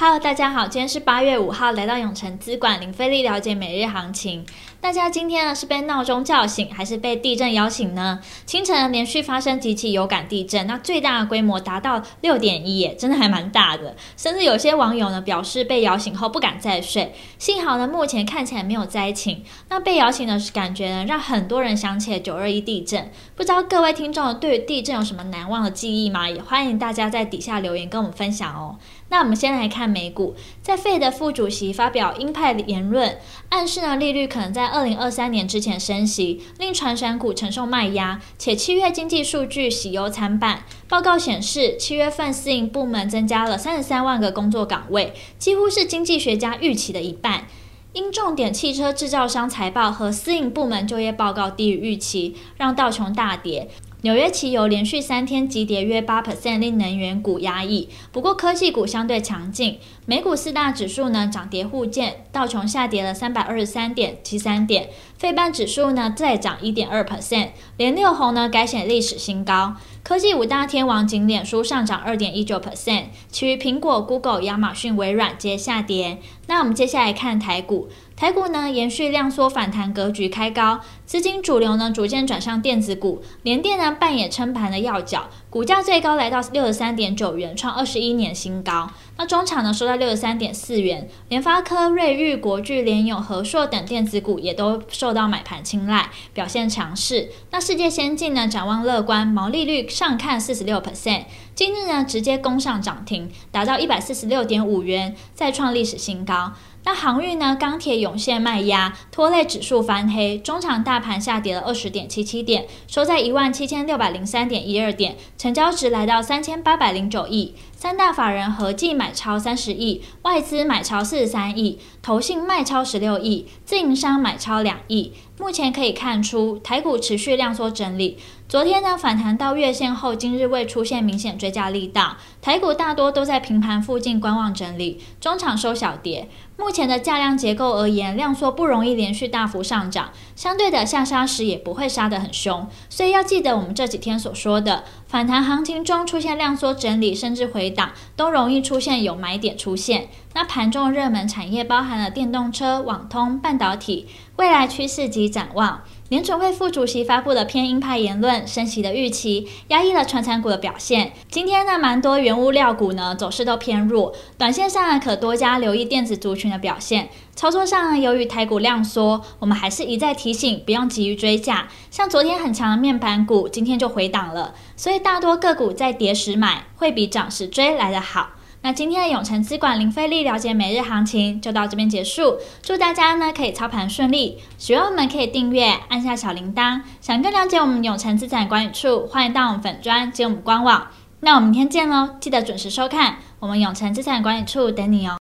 Hello，大家好，今天是八月五号，来到永诚资管零费力了解每日行情。大家今天呢是被闹钟叫醒，还是被地震摇醒呢？清晨连续发生几起有感地震，那最大的规模达到六点一，耶，真的还蛮大的。甚至有些网友呢表示被摇醒后不敢再睡。幸好呢，目前看起来没有灾情。那被摇醒的感觉呢，让很多人想起了九二一地震。不知道各位听众对地震有什么难忘的记忆吗？也欢迎大家在底下留言跟我们分享哦。那我们先来看美股，在费的副主席发表鹰派言论，暗示呢利率可能在二零二三年之前升息，令传产股承受卖压。且七月经济数据喜忧参半，报告显示七月份私营部门增加了三十三万个工作岗位，几乎是经济学家预期的一半。因重点汽车制造商财报和私营部门就业报告低于预期，让道琼大跌。纽约期油连续三天急跌约八 percent，令能源股压抑。不过科技股相对强劲，美股四大指数呢涨跌互见，道琼下跌了三百二十三点七三点，费半指数呢再涨一点二 percent，连六红呢改写历史新高。科技五大天王仅脸书上涨二点一九 percent，其余苹果、Google、亚马逊、微软皆下跌。那我们接下来看台股。台股呢延续量缩反弹格局开高，资金主流呢逐渐转向电子股，联电呢扮演撑盘的要角，股价最高来到六十三点九元，创二十一年新高。那中场呢收在六十三点四元，联发科、瑞昱、国巨、联咏、和硕等电子股也都受到买盘青睐，表现强势。那世界先进呢展望乐观，毛利率上看四十六 percent，今日呢直接攻上涨停，达到一百四十六点五元，再创历史新高。那航运呢？钢铁涌现卖压，拖累指数翻黑。中场大盘下跌了二十点七七点，收在一万七千六百零三点一二点，成交值来到三千八百零九亿。三大法人合计买超三十亿，外资买超四十三亿，投信卖超十六亿，自营商买超两亿。目前可以看出，台股持续量缩整理。昨天呢，反弹到月线后，今日未出现明显追价力道。台股大多都在平盘附近观望整理，中场收小跌。目前的价量结构而言，量缩不容易连续大幅上涨，相对的下杀时也不会杀得很凶。所以要记得我们这几天所说的，反弹行情中出现量缩整理，甚至回档，都容易出现有买点出现。那盘中热门产业包含了电动车、网通、半导体，未来趋势及展望。联准会副主席发布了偏鹰派言论，升息的预期压抑了传产股的表现。今天呢，蛮多原物料股呢走势都偏弱，短线上可多加留意电子族群的表现。操作上，由于台股量缩，我们还是一再提醒，不用急于追价。像昨天很强的面板股，今天就回档了，所以大多个股在跌时买，会比涨时追来得好。那今天的永城资管零费力了解每日行情就到这边结束，祝大家呢可以操盘顺利，喜欢我们可以订阅，按下小铃铛。想更了解我们永城资产管理处，欢迎到我们粉专及我们官网。那我们明天见喽，记得准时收看，我们永城资产管理处等你哦。